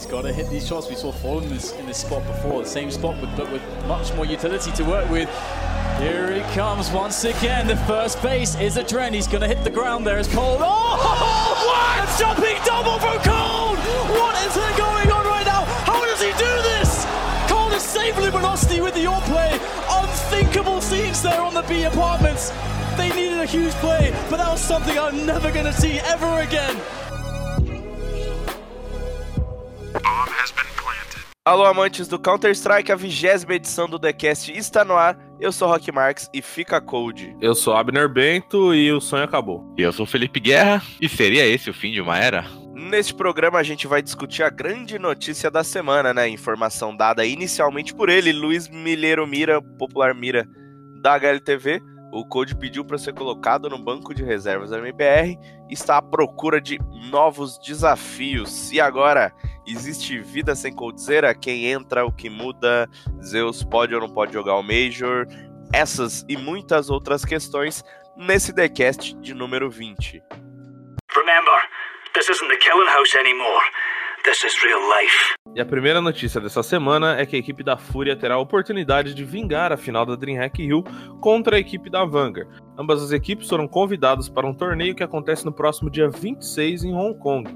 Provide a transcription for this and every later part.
He's got to hit these shots. We saw Fallen in this, in this spot before, the same spot, but, but with much more utility to work with. Here he comes once again. The first base is a trend. He's going to hit the ground there as Cold. Oh, what? A jumping double from Cold! What is going on right now? How does he do this? Cold is saving Luminosity with the all play. Unthinkable scenes there on the B apartments. They needed a huge play, but that was something I'm never going to see ever again. Alô, amantes do Counter-Strike, a vigésima edição do TheCast está no ar. Eu sou Rock Marks e fica cold. Eu sou Abner Bento e o sonho acabou. E eu sou Felipe Guerra, e seria esse o fim de uma era? Neste programa a gente vai discutir a grande notícia da semana, né? Informação dada inicialmente por ele, Luiz Milheiro Mira, popular Mira da HLTV. O Code pediu para ser colocado no banco de reservas da MBR e está à procura de novos desafios. E agora, existe vida sem Coldzera? Quem entra, o que muda? Zeus pode ou não pode jogar o Major? Essas e muitas outras questões nesse TheCast de número 20. Remember, this isn't the killing house anymore. This is real life. E a primeira notícia dessa semana é que a equipe da Fúria terá a oportunidade de vingar a final da DreamHack Hill contra a equipe da Vanguard. Ambas as equipes foram convidadas para um torneio que acontece no próximo dia 26 em Hong Kong.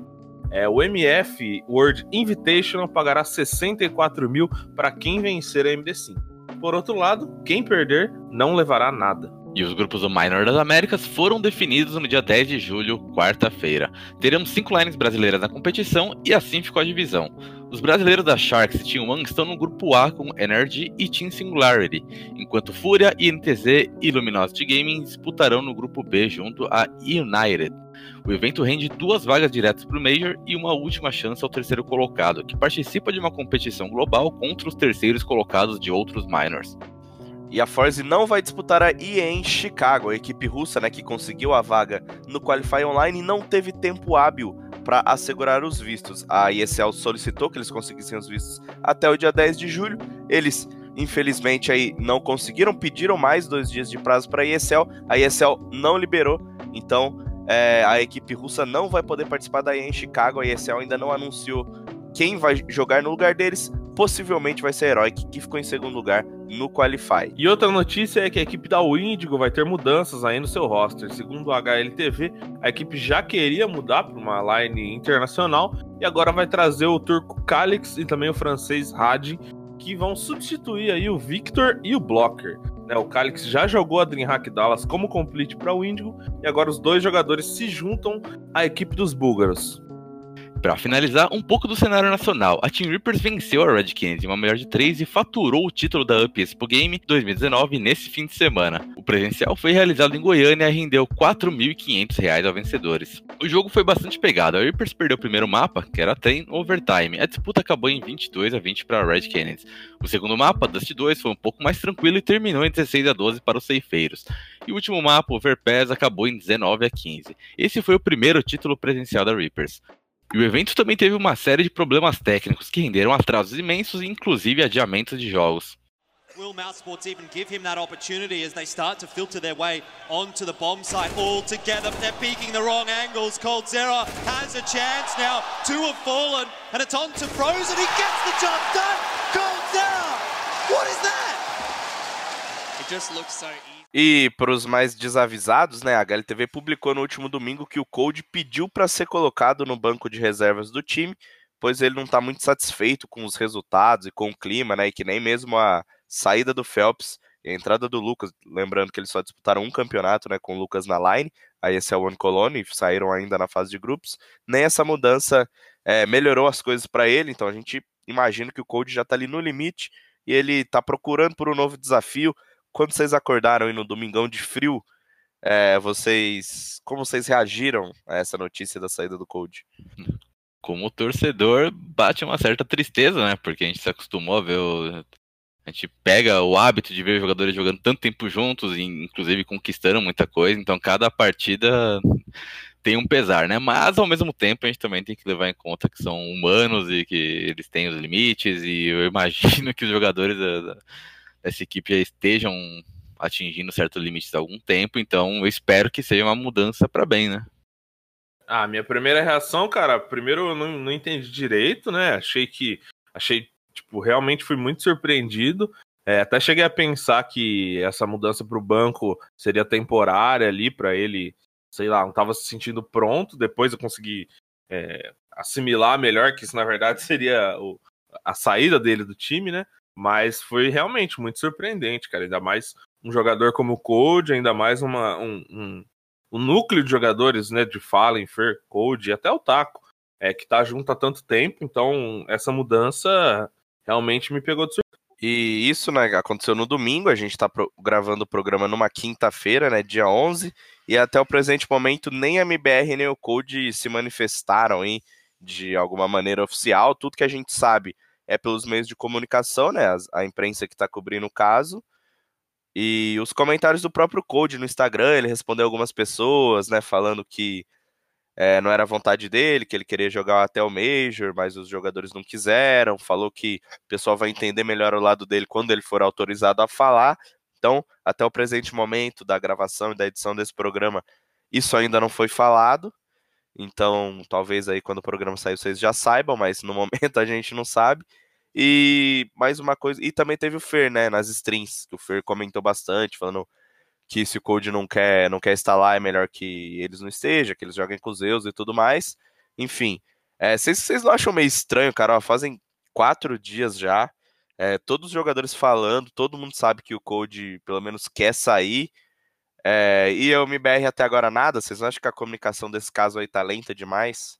É, o MF World Invitational pagará 64 mil para quem vencer a MD5. Por outro lado, quem perder não levará nada. E os grupos do Minor das Américas foram definidos no dia 10 de julho, quarta-feira. Teremos cinco lines brasileiras na competição e assim ficou a divisão. Os brasileiros da Sharks e Team One estão no grupo A com Energy e Team Singularity, enquanto Fúria, INTZ e Luminosity Gaming disputarão no grupo B junto a United. O evento rende duas vagas diretas para o Major e uma última chance ao terceiro colocado, que participa de uma competição global contra os terceiros colocados de outros minors. E a Force não vai disputar a EA em Chicago, a equipe russa, né, que conseguiu a vaga no Qualify Online não teve tempo hábil para assegurar os vistos. A ESL solicitou que eles conseguissem os vistos até o dia 10 de julho. Eles, infelizmente, aí não conseguiram, pediram mais dois dias de prazo para a ESL. A ESL não liberou, então é, a equipe russa não vai poder participar da EA em Chicago. A ESL ainda não anunciou quem vai jogar no lugar deles. Possivelmente vai ser Heroic, que ficou em segundo lugar no Qualify. E outra notícia é que a equipe da Windigo vai ter mudanças aí no seu roster. Segundo o HLTV, a equipe já queria mudar para uma line internacional e agora vai trazer o turco Calix e também o francês Hadi, que vão substituir aí o Victor e o Blocker. Né, o Calix já jogou a DreamHack Dallas como complete para o Índigo e agora os dois jogadores se juntam à equipe dos búlgaros. Para finalizar, um pouco do cenário nacional. A Team Reapers venceu a Red Canids em uma melhor de 3 e faturou o título da Up Expo Game 2019 nesse fim de semana. O presencial foi realizado em Goiânia e rendeu R$ 4.500 aos vencedores. O jogo foi bastante pegado. A Reapers perdeu o primeiro mapa, que era Train Overtime. A disputa acabou em 22 a 20 para a Red Canids. O segundo mapa, Dust 2, foi um pouco mais tranquilo e terminou em 16 a 12 para os ceifeiros. E o último mapa, Overpass, acabou em 19 a 15. Esse foi o primeiro título presencial da Reapers. E o evento também teve uma série de problemas técnicos que renderam atrasos imensos e inclusive adiamentos de jogos. Will Mousesports even give him that opportunity as they start to filter their way onto the bomb site all together? But they're peeking the wrong angles. Has a chance now. Two have fallen, and it's on to Frozen. He gets the job done. What is that? It just looks so easy. E para os mais desavisados, né, a HLTV publicou no último domingo que o Cold pediu para ser colocado no banco de reservas do time, pois ele não está muito satisfeito com os resultados e com o clima, né, e que nem mesmo a saída do Phelps e a entrada do Lucas, lembrando que eles só disputaram um campeonato, né, com o Lucas na line, aí esse é o One Colony, saíram ainda na fase de grupos, nem essa mudança é, melhorou as coisas para ele, então a gente imagina que o Cold já está ali no limite e ele está procurando por um novo desafio, quando vocês acordaram aí no domingão de frio, é, vocês. Como vocês reagiram a essa notícia da saída do Cold? Como torcedor, bate uma certa tristeza, né? Porque a gente se acostumou a ver o. A gente pega o hábito de ver jogadores jogando tanto tempo juntos, e inclusive conquistando muita coisa, então cada partida tem um pesar, né? Mas ao mesmo tempo a gente também tem que levar em conta que são humanos e que eles têm os limites, e eu imagino que os jogadores essa equipe já estejam atingindo certos limites há algum tempo, então eu espero que seja uma mudança para bem, né? Ah, minha primeira reação, cara, primeiro eu não, não entendi direito, né? Achei que. Achei, tipo, realmente fui muito surpreendido. É, até cheguei a pensar que essa mudança para o banco seria temporária ali para ele, sei lá, não estava se sentindo pronto. Depois eu consegui é, assimilar melhor que isso na verdade seria o, a saída dele do time, né? Mas foi realmente muito surpreendente, cara. Ainda mais um jogador como o Code, ainda mais uma, um, um, um núcleo de jogadores, né? De Fallen, Fer, Code e até o Taco, é, que tá junto há tanto tempo. Então, essa mudança realmente me pegou de surpresa. E isso, né, aconteceu no domingo, a gente está gravando o programa numa quinta-feira, né, dia 11, e até o presente momento nem a MBR nem o Code se manifestaram hein, de alguma maneira oficial. Tudo que a gente sabe é pelos meios de comunicação, né, a, a imprensa que está cobrindo o caso. E os comentários do próprio Code no Instagram, ele respondeu algumas pessoas, né, falando que é, não era vontade dele, que ele queria jogar até o Major, mas os jogadores não quiseram. Falou que o pessoal vai entender melhor o lado dele quando ele for autorizado a falar. Então, até o presente momento da gravação e da edição desse programa, isso ainda não foi falado. Então, talvez aí quando o programa sair vocês já saibam, mas no momento a gente não sabe. E mais uma coisa, e também teve o Fer, né, nas strings, que o Fer comentou bastante, falando que se o Code não quer, não quer lá, é melhor que eles não estejam, que eles joguem com os Zeus e tudo mais. Enfim, é, vocês, não acham meio estranho, cara? Ó, fazem quatro dias já, é, todos os jogadores falando, todo mundo sabe que o Code pelo menos quer sair. É, e o MBR até agora nada? Vocês não acham que a comunicação desse caso aí tá lenta demais?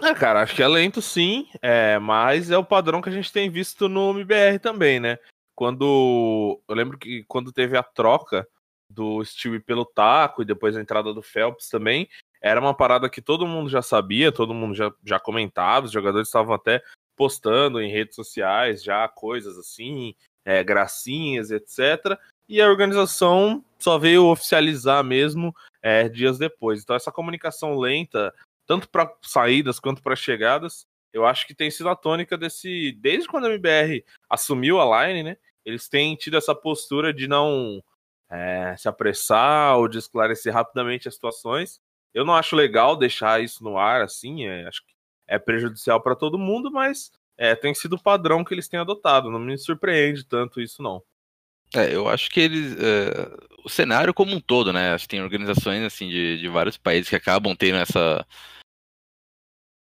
É, cara, acho que é lento sim, é, mas é o padrão que a gente tem visto no MBR também, né? Quando. Eu lembro que quando teve a troca do Stewie pelo taco e depois a entrada do Phelps também. Era uma parada que todo mundo já sabia, todo mundo já, já comentava, os jogadores estavam até postando em redes sociais já coisas assim, é, gracinhas, etc. E a organização só veio oficializar mesmo é, dias depois. Então essa comunicação lenta, tanto para saídas quanto para chegadas, eu acho que tem sido a tônica desse. Desde quando a MBR assumiu a line, né? Eles têm tido essa postura de não é, se apressar ou de esclarecer rapidamente as situações. Eu não acho legal deixar isso no ar assim, é, acho que é prejudicial para todo mundo, mas é, tem sido o padrão que eles têm adotado. Não me surpreende tanto isso, não. É, eu acho que eles. É, o cenário como um todo, né? Acho que tem organizações assim de, de vários países que acabam tendo essa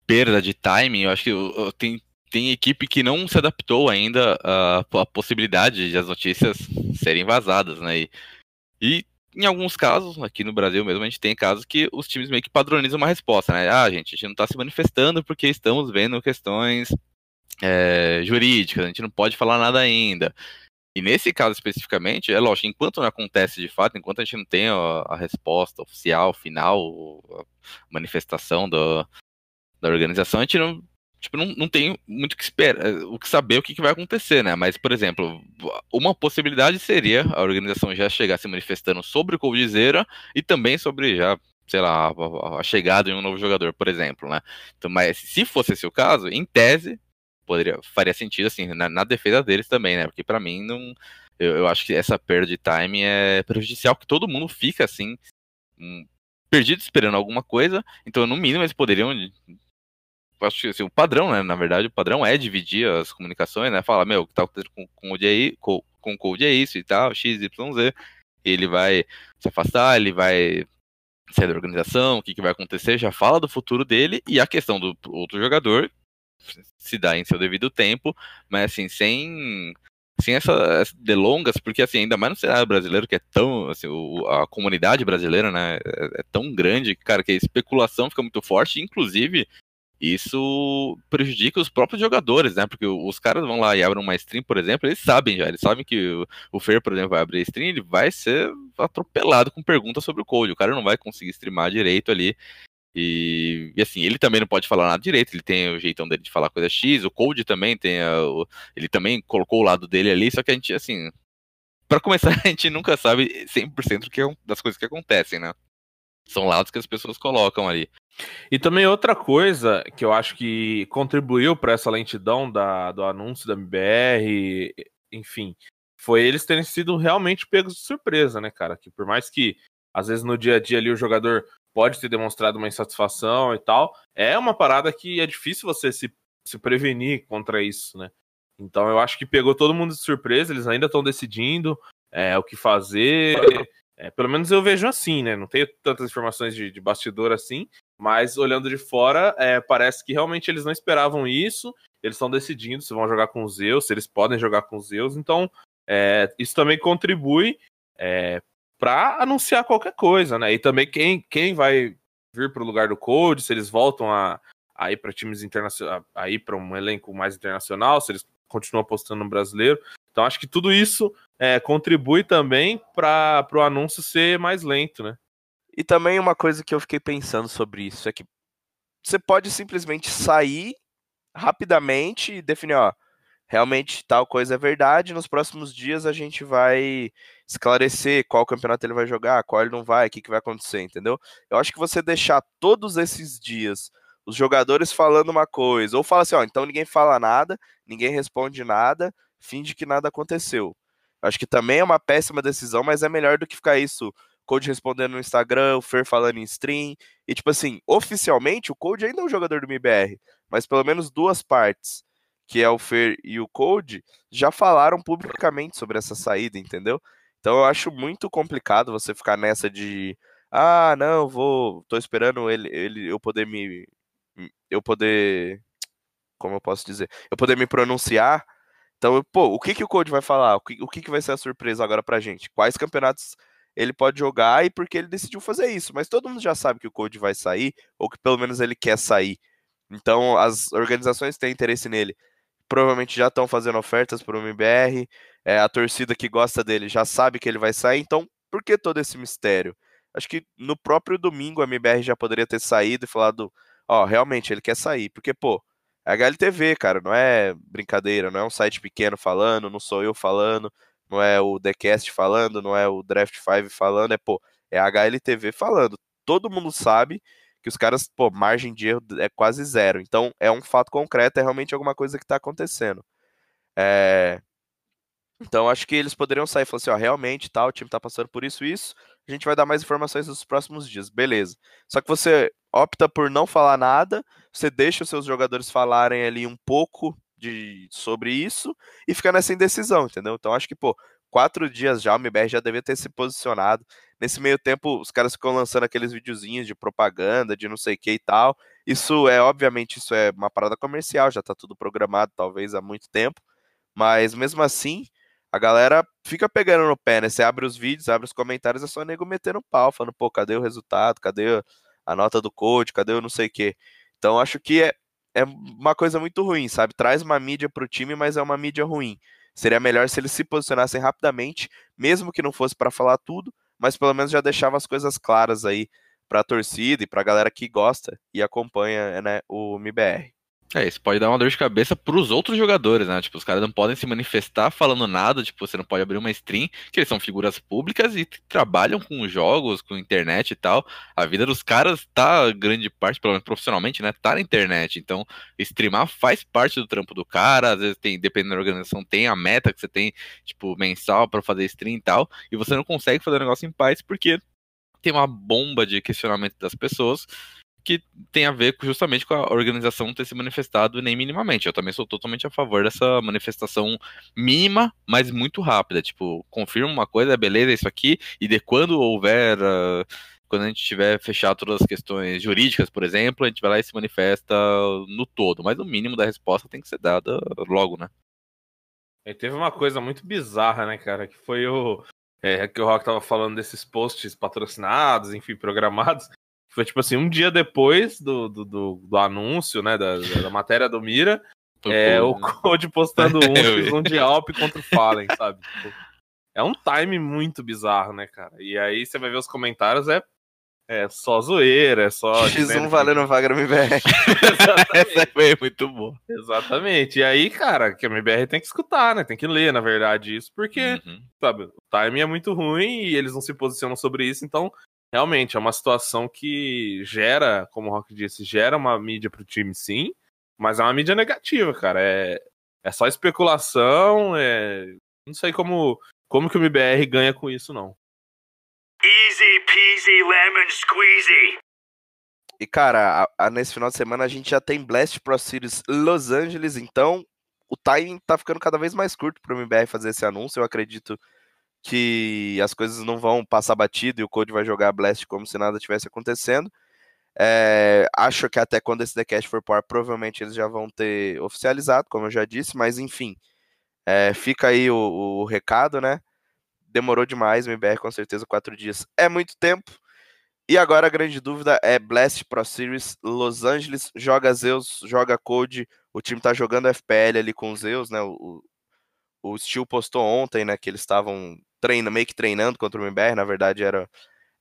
perda de timing. Eu acho que tem, tem equipe que não se adaptou ainda à, à possibilidade de as notícias serem vazadas, né? E, e, em alguns casos, aqui no Brasil mesmo, a gente tem casos que os times meio que padronizam uma resposta, né? Ah, gente, a gente não está se manifestando porque estamos vendo questões é, jurídicas, a gente não pode falar nada ainda. E nesse caso especificamente, é lógico, enquanto não acontece de fato, enquanto a gente não tem a, a resposta oficial, final, a manifestação do, da organização, a gente não, tipo, não, não tem muito que esperar, eh, o que saber o que, que vai acontecer, né? Mas, por exemplo, uma possibilidade seria a organização já chegar se manifestando sobre o Coldzera e também sobre já, sei lá, a chegada de um novo jogador, por exemplo, né? Então, mas se fosse esse o caso, em tese, poderia, faria sentido, assim, na, na defesa deles também, né? Porque para mim, não, eu, eu, acho que essa perda de time é prejudicial, que todo mundo fica, assim, um, perdido esperando alguma coisa, então, no mínimo, eles poderiam acho que assim, o padrão, né? Na verdade, o padrão é dividir as comunicações, né? Falar, meu, o que tá acontecendo com, com o DI, com, com o Code é isso e tal, X, Y, Z. Ele vai se afastar, ele vai sair da organização, o que, que vai acontecer, já fala do futuro dele e a questão do outro jogador se dá em seu devido tempo, mas assim, sem sem essas delongas, porque assim, ainda mais no cenário brasileiro, que é tão, assim, o, a comunidade brasileira, né, é, é, tão grande, cara, que a especulação fica muito forte, inclusive isso prejudica os próprios jogadores, né? Porque os caras vão lá e abrem uma stream, por exemplo, eles sabem já, eles sabem que o, o Fer, por exemplo, vai abrir stream, ele vai ser atropelado com perguntas sobre o code. O cara não vai conseguir streamar direito ali. E, e, assim, ele também não pode falar nada direito, ele tem o jeitão dele de falar coisa X, o Code também tem, a, o, ele também colocou o lado dele ali, só que a gente, assim, para começar, a gente nunca sabe 100% que, é das coisas que acontecem, né? São lados que as pessoas colocam ali. E também outra coisa que eu acho que contribuiu para essa lentidão da, do anúncio da MBR, enfim, foi eles terem sido realmente pegos de surpresa, né, cara? Que por mais que às vezes no dia a dia ali o jogador pode ter demonstrado uma insatisfação e tal. É uma parada que é difícil você se, se prevenir contra isso, né? Então eu acho que pegou todo mundo de surpresa, eles ainda estão decidindo é, o que fazer. É, pelo menos eu vejo assim, né? Não tenho tantas informações de, de bastidor assim, mas olhando de fora, é, parece que realmente eles não esperavam isso. Eles estão decidindo se vão jogar com os Zeus, se eles podem jogar com os Zeus. Então, é, isso também contribui é, para anunciar qualquer coisa, né? E também quem, quem vai vir para o lugar do Code, se eles voltam a, a ir para times internacionais, a ir para um elenco mais internacional, se eles continuam apostando no brasileiro. Então acho que tudo isso é, contribui também para o anúncio ser mais lento, né? E também uma coisa que eu fiquei pensando sobre isso é que você pode simplesmente sair rapidamente e definir, ó, realmente tal coisa é verdade. Nos próximos dias a gente vai esclarecer qual campeonato ele vai jogar, qual ele não vai, o que, que vai acontecer, entendeu? Eu acho que você deixar todos esses dias os jogadores falando uma coisa, ou fala assim, ó, então ninguém fala nada, ninguém responde nada, finge que nada aconteceu. Eu acho que também é uma péssima decisão, mas é melhor do que ficar isso, Code respondendo no Instagram, o Fer falando em stream, e tipo assim, oficialmente o Code ainda é um jogador do MBR, mas pelo menos duas partes que é o Fer e o Code, já falaram publicamente sobre essa saída, entendeu? Então eu acho muito complicado você ficar nessa de ah, não, vou, tô esperando ele, ele eu poder me eu poder como eu posso dizer, eu poder me pronunciar. Então, pô, o que que o Code vai falar? O que, o que que vai ser a surpresa agora pra gente? Quais campeonatos ele pode jogar e porque ele decidiu fazer isso, mas todo mundo já sabe que o Code vai sair ou que pelo menos ele quer sair. Então, as organizações têm interesse nele provavelmente já estão fazendo ofertas para o MBR. É, a torcida que gosta dele já sabe que ele vai sair. Então, por que todo esse mistério? Acho que no próprio domingo a MBR já poderia ter saído e falado: Ó, realmente ele quer sair. Porque, pô, é HLTV, cara, não é brincadeira, não é um site pequeno falando, não sou eu falando, não é o TheCast falando, não é o Draft 5 falando, é, pô, é a HLTV falando. Todo mundo sabe que os caras, pô, margem de erro é quase zero. Então, é um fato concreto, é realmente alguma coisa que está acontecendo. É... Então, acho que eles poderiam sair e falar assim, ó, realmente, tá, o time tá passando por isso isso, a gente vai dar mais informações nos próximos dias, beleza. Só que você opta por não falar nada, você deixa os seus jogadores falarem ali um pouco de, sobre isso e fica nessa indecisão, entendeu? Então, acho que, pô, quatro dias já, o MBR já devia ter se posicionado. Nesse meio tempo, os caras ficam lançando aqueles videozinhos de propaganda, de não sei o que e tal. Isso é, obviamente, isso é uma parada comercial, já tá tudo programado, talvez, há muito tempo. Mas mesmo assim, a galera fica pegando no pé, né? Você abre os vídeos, abre os comentários, é só nego metendo pau, falando, pô, cadê o resultado? Cadê a nota do coach? Cadê o não sei o que? Então, acho que é, é uma coisa muito ruim, sabe? Traz uma mídia pro time, mas é uma mídia ruim. Seria melhor se eles se posicionassem rapidamente, mesmo que não fosse para falar tudo, mas pelo menos já deixava as coisas claras aí para a torcida e para a galera que gosta e acompanha né, o MBR. É, isso pode dar uma dor de cabeça pros outros jogadores, né? Tipo, os caras não podem se manifestar falando nada, tipo, você não pode abrir uma stream, que eles são figuras públicas e trabalham com jogos, com internet e tal. A vida dos caras tá, grande parte, pelo menos profissionalmente, né? Tá na internet. Então, streamar faz parte do trampo do cara, às vezes tem, dependendo da organização, tem a meta que você tem, tipo, mensal para fazer stream e tal, e você não consegue fazer o negócio em paz porque tem uma bomba de questionamento das pessoas que tem a ver justamente com a organização ter se manifestado nem minimamente. Eu também sou totalmente a favor dessa manifestação mínima, mas muito rápida. Tipo, confirma uma coisa, beleza, é isso aqui, e de quando houver. Uh, quando a gente tiver fechado todas as questões jurídicas, por exemplo, a gente vai lá e se manifesta no todo. Mas o mínimo da resposta tem que ser dada logo, né? E teve uma coisa muito bizarra, né, cara? Que foi o. É, que o Rock tava falando desses posts patrocinados, enfim, programados. Foi tipo assim, um dia depois do, do, do, do anúncio, né, da, da matéria do Mira, é, o Code postando um, um de Alp contra o Fallen, sabe? Tipo, é um time muito bizarro, né, cara? E aí você vai ver os comentários, é, é só zoeira, é só. X1 valendo vaga no MBR. Essa foi muito boa. Exatamente. E aí, cara, que a MBR tem que escutar, né? Tem que ler, na verdade, isso, porque, uhum. sabe, o time é muito ruim e eles não se posicionam sobre isso, então realmente é uma situação que gera, como o Rock disse, gera uma mídia pro time sim, mas é uma mídia negativa, cara. É, é só especulação, é... não sei como, como que o MBR ganha com isso, não. Easy peasy lemon squeezy. E, cara, a- a- nesse final de semana a gente já tem Blast Pro Series Los Angeles, então o timing tá ficando cada vez mais curto pro MBR fazer esse anúncio. Eu acredito que as coisas não vão passar batido e o Code vai jogar Blast como se nada tivesse acontecendo. É, acho que até quando esse TheCast for pro ar, provavelmente eles já vão ter oficializado, como eu já disse, mas enfim, é, fica aí o, o recado, né? Demorou demais, o MBR com certeza quatro dias é muito tempo. E agora a grande dúvida é Blast Pro Series Los Angeles, joga Zeus, joga Code, o time tá jogando FPL ali com Zeus, né? O, o Steel postou ontem, né, que eles estavam treinando, meio que treinando contra o MBR, na verdade era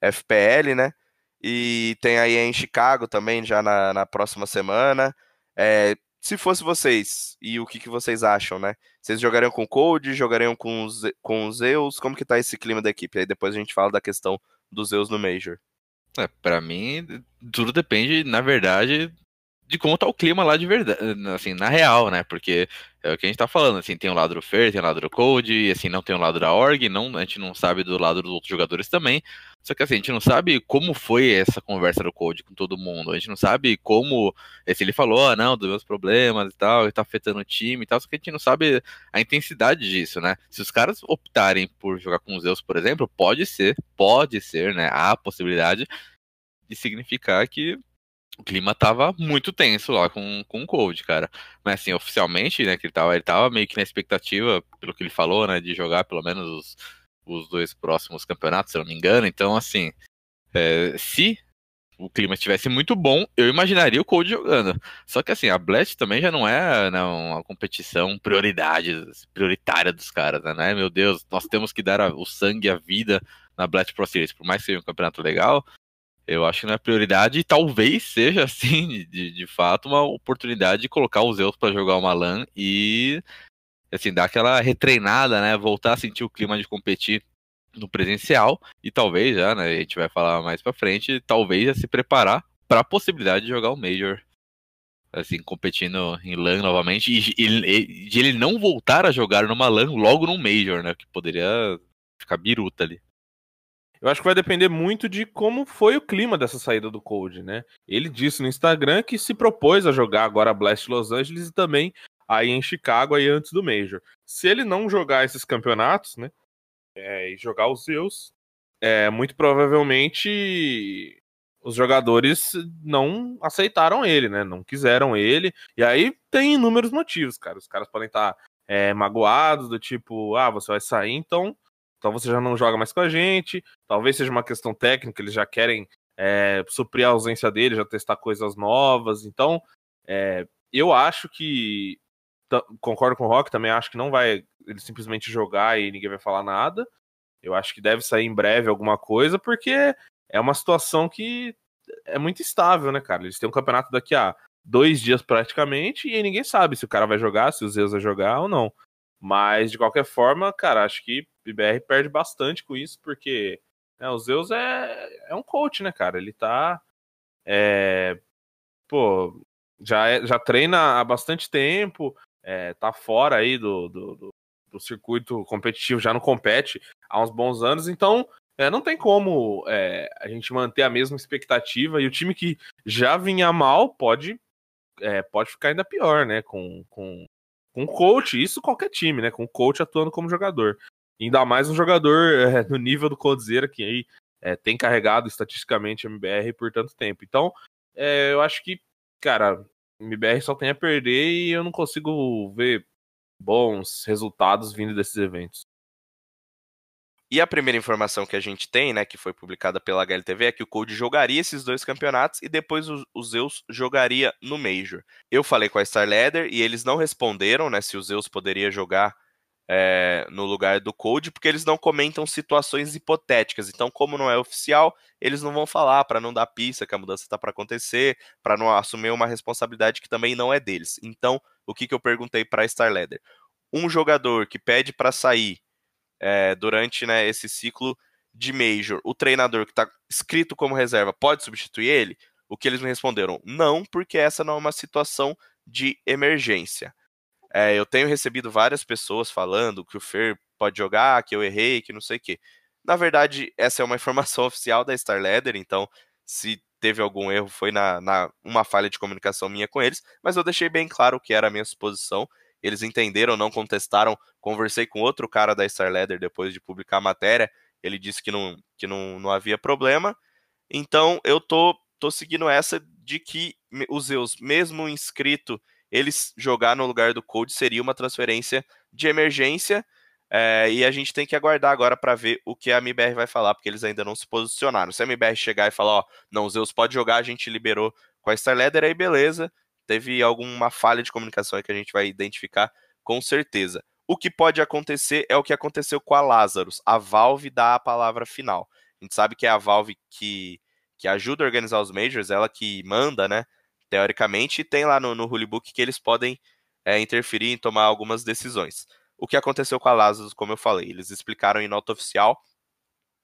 FPL, né? E tem aí em Chicago também, já na, na próxima semana. É, se fosse vocês, e o que, que vocês acham, né? Vocês jogariam com Code, jogariam com os, com os Zeus? Como que tá esse clima da equipe? Aí depois a gente fala da questão dos Zeus no Major. É, pra mim, tudo depende, na verdade, de como tá o clima lá de verdade, assim, na real, né? Porque é o que a gente tá falando, assim, tem o lado do Fer, tem o lado do Code, e assim, não tem o lado da org, não, a gente não sabe do lado dos outros jogadores também. Só que assim, a gente não sabe como foi essa conversa do Code com todo mundo. A gente não sabe como. Se ele falou, ah, não, dos meus problemas e tal, e tá afetando o time e tal, só que a gente não sabe a intensidade disso, né? Se os caras optarem por jogar com os Zeus, por exemplo, pode ser, pode ser, né? Há a possibilidade de significar que o clima tava muito tenso lá com, com o Cold, cara. Mas assim, oficialmente, né, que ele tava, ele tava meio que na expectativa, pelo que ele falou, né, de jogar pelo menos os, os dois próximos campeonatos, se eu não me engano. Então, assim, é, se o clima estivesse muito bom, eu imaginaria o Cold jogando. Só que assim, a Blast também já não é né, uma competição prioridade, prioritária dos caras, né? Meu Deus, nós temos que dar a, o sangue, a vida na Blast Pro Series, por mais que seja um campeonato legal, eu acho que não é prioridade e talvez seja, assim, de, de fato, uma oportunidade de colocar os Zeus para jogar uma LAN e, assim, dar aquela retreinada, né? Voltar a sentir o clima de competir no presencial e talvez já, né? A gente vai falar mais pra frente, talvez já se preparar para a possibilidade de jogar o Major. Assim, competindo em LAN novamente e, e, de ele não voltar a jogar numa LAN logo num Major, né? Que poderia ficar biruta ali. Eu acho que vai depender muito de como foi o clima dessa saída do Cold, né? Ele disse no Instagram que se propôs a jogar agora Blast Los Angeles e também aí em Chicago aí antes do Major. Se ele não jogar esses campeonatos, né? É, e jogar os Zeus, é, muito provavelmente os jogadores não aceitaram ele, né? Não quiseram ele. E aí tem inúmeros motivos, cara. Os caras podem estar é, magoados, do tipo, ah, você vai sair, então então você já não joga mais com a gente. Talvez seja uma questão técnica, eles já querem é, suprir a ausência dele, já testar coisas novas. Então, é, eu acho que. Concordo com o Rock, também acho que não vai ele simplesmente jogar e ninguém vai falar nada. Eu acho que deve sair em breve alguma coisa, porque é uma situação que é muito estável, né, cara? Eles têm um campeonato daqui a dois dias praticamente e ninguém sabe se o cara vai jogar, se o Zeus vai jogar ou não. Mas, de qualquer forma, cara, acho que o IBR perde bastante com isso, porque né, o Zeus é, é um coach, né, cara? Ele tá. É, pô, já, é, já treina há bastante tempo, é, tá fora aí do, do, do, do, circuito competitivo, já não compete há uns bons anos, então é, não tem como é, a gente manter a mesma expectativa, e o time que já vinha mal pode, é, pode ficar ainda pior, né? Com, com, com coach, isso qualquer time, né? Com coach atuando como jogador. Ainda mais um jogador é, no nível do Coldzera, que aí é, tem carregado estatisticamente a MBR por tanto tempo. Então, é, eu acho que, cara, MBR só tem a perder e eu não consigo ver bons resultados vindo desses eventos. E a primeira informação que a gente tem, né, que foi publicada pela HLTV, é que o Code jogaria esses dois campeonatos e depois o, o Zeus jogaria no Major. Eu falei com a Star e eles não responderam, né, se o Zeus poderia jogar é, no lugar do Code, porque eles não comentam situações hipotéticas. Então, como não é oficial, eles não vão falar para não dar pista que a mudança está para acontecer, para não assumir uma responsabilidade que também não é deles. Então, o que, que eu perguntei para a Star? Um jogador que pede para sair é, durante né, esse ciclo de Major, o treinador que está escrito como reserva pode substituir ele? O que eles me responderam? Não, porque essa não é uma situação de emergência. É, eu tenho recebido várias pessoas falando que o Fer pode jogar, que eu errei, que não sei o quê. Na verdade, essa é uma informação oficial da Star Leather, então se teve algum erro foi na, na uma falha de comunicação minha com eles, mas eu deixei bem claro o que era a minha suposição. Eles entenderam, não contestaram. Conversei com outro cara da Star Leather depois de publicar a matéria. Ele disse que não, que não, não havia problema. Então eu tô, tô seguindo essa de que os Zeus, mesmo inscrito, eles jogar no lugar do Code seria uma transferência de emergência. É, e a gente tem que aguardar agora para ver o que a MBR vai falar, porque eles ainda não se posicionaram. Se a MBR chegar e falar, ó, não, o Zeus pode jogar, a gente liberou com a Star Leather, aí beleza. Teve alguma falha de comunicação que a gente vai identificar com certeza. O que pode acontecer é o que aconteceu com a Lazarus. A Valve dá a palavra final. A gente sabe que é a Valve que, que ajuda a organizar os Majors, ela que manda, né? Teoricamente, e tem lá no, no Book que eles podem é, interferir em tomar algumas decisões. O que aconteceu com a Lazarus, como eu falei, eles explicaram em nota oficial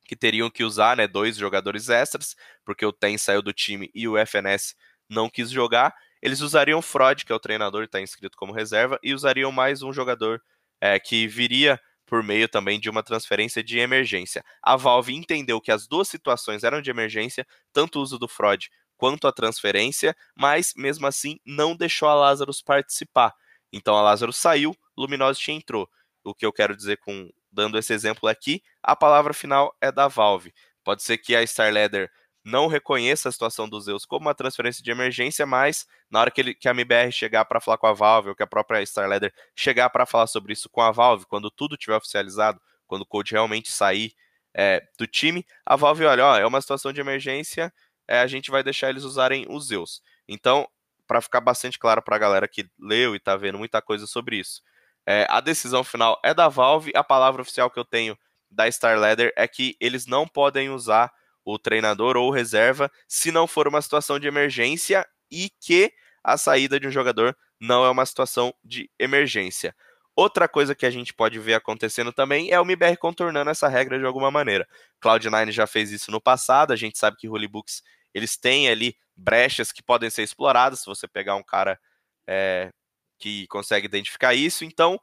que teriam que usar né, dois jogadores extras, porque o TEM saiu do time e o FNS não quis jogar. Eles usariam Freud, que é o treinador e está inscrito como reserva, e usariam mais um jogador é, que viria por meio também de uma transferência de emergência. A Valve entendeu que as duas situações eram de emergência, tanto o uso do Freud quanto a transferência, mas mesmo assim não deixou a Lazarus participar. Então a Lazarus saiu, Luminosity entrou. O que eu quero dizer com dando esse exemplo aqui, a palavra final é da Valve. Pode ser que a Star Leather não reconheça a situação dos Zeus como uma transferência de emergência, mas na hora que, ele, que a MBR chegar para falar com a Valve, ou que a própria Star chegar para falar sobre isso com a Valve, quando tudo tiver oficializado, quando o code realmente sair é, do time, a Valve olha, ó, é uma situação de emergência, é, a gente vai deixar eles usarem os Zeus. Então, para ficar bastante claro para a galera que leu e está vendo muita coisa sobre isso. É, a decisão final é da Valve. A palavra oficial que eu tenho da Star é que eles não podem usar o treinador ou reserva se não for uma situação de emergência e que a saída de um jogador não é uma situação de emergência. Outra coisa que a gente pode ver acontecendo também é o MBR contornando essa regra de alguma maneira. Cloud9 já fez isso no passado, a gente sabe que Holy Books eles têm ali brechas que podem ser exploradas se você pegar um cara é, que consegue identificar isso. Então,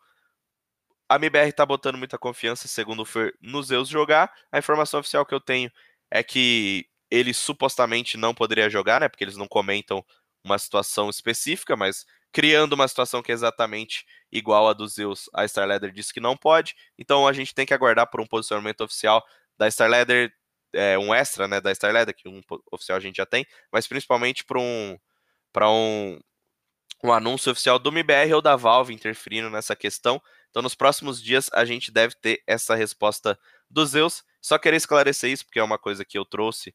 a MBR está botando muita confiança, segundo o Fer, no Zeus jogar. A informação oficial que eu tenho é que ele supostamente não poderia jogar, né? Porque eles não comentam uma situação específica, mas criando uma situação que é exatamente igual a do Zeus, a Star Leather disse que não pode. Então a gente tem que aguardar por um posicionamento oficial da Star Leather é, um extra né, da Star Leather, que um oficial a gente já tem, mas principalmente para um, para um, um anúncio oficial do MBR ou da Valve interferindo nessa questão. Então, nos próximos dias, a gente deve ter essa resposta dos Zeus. Só queria esclarecer isso, porque é uma coisa que eu trouxe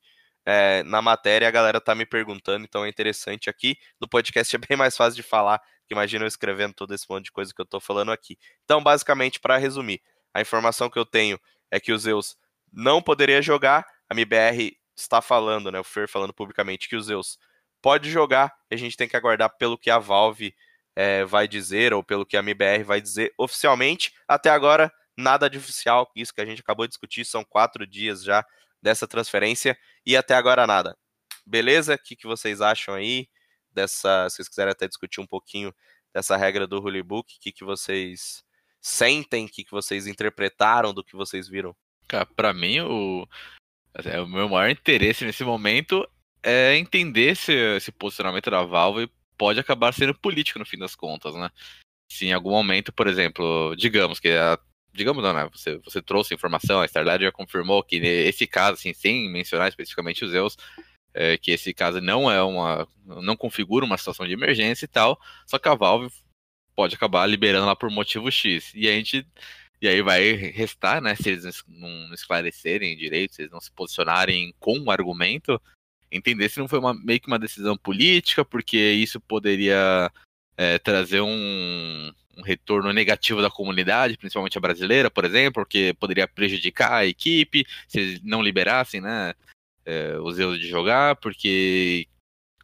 é, na matéria, a galera tá me perguntando, então é interessante aqui. No podcast é bem mais fácil de falar, que imagina eu escrevendo todo esse monte de coisa que eu tô falando aqui. Então, basicamente, para resumir, a informação que eu tenho é que os Zeus não poderia jogar. A MBR está falando, né? O Fer falando publicamente que o Zeus pode jogar. A gente tem que aguardar pelo que a Valve é, vai dizer ou pelo que a MBR vai dizer oficialmente. Até agora, nada de oficial. Isso que a gente acabou de discutir são quatro dias já dessa transferência e até agora nada. Beleza? O que, que vocês acham aí dessa? Se vocês quiserem até discutir um pouquinho dessa regra do Holy Book, o que, que vocês sentem, o que, que vocês interpretaram do que vocês viram? Cara, pra mim, o, é, o meu maior interesse nesse momento é entender se esse posicionamento da Valve pode acabar sendo político no fim das contas, né? Se em algum momento, por exemplo, digamos que a, digamos não, né? Você, você trouxe informação, a Starlight já confirmou que esse caso, assim, sem mencionar especificamente os Zeus, é, que esse caso não é uma. não configura uma situação de emergência e tal, só que a Valve pode acabar liberando lá por motivo X. E a gente e aí vai restar, né, se eles não esclarecerem direito, se eles não se posicionarem com o argumento, entender se não foi uma, meio que uma decisão política, porque isso poderia é, trazer um, um, retorno negativo da comunidade, principalmente a brasileira, por exemplo, porque poderia prejudicar a equipe se eles não liberassem, né, é, os erros de jogar, porque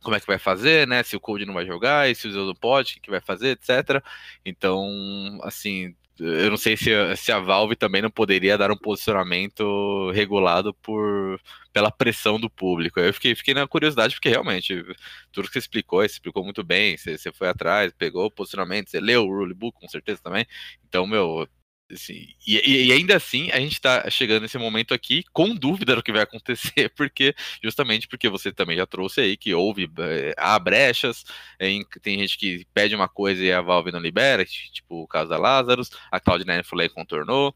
como é que vai fazer, né? Se o Code não vai jogar, e se o Zeus não pode, o que vai fazer, etc. Então, assim, eu não sei se, se a Valve também não poderia dar um posicionamento regulado por pela pressão do público. Eu fiquei, fiquei na curiosidade, porque realmente, tudo que você explicou, você explicou muito bem, você, você foi atrás, pegou o posicionamento, você leu o rulebook com certeza também. Então, meu, Assim, e, e, ainda assim, a gente tá chegando nesse momento aqui com dúvida do que vai acontecer, porque justamente porque você também já trouxe aí que houve, é, há brechas, em, tem gente que pede uma coisa e a Valve não libera, tipo o caso da Lazarus, a Cloud9 falou contornou.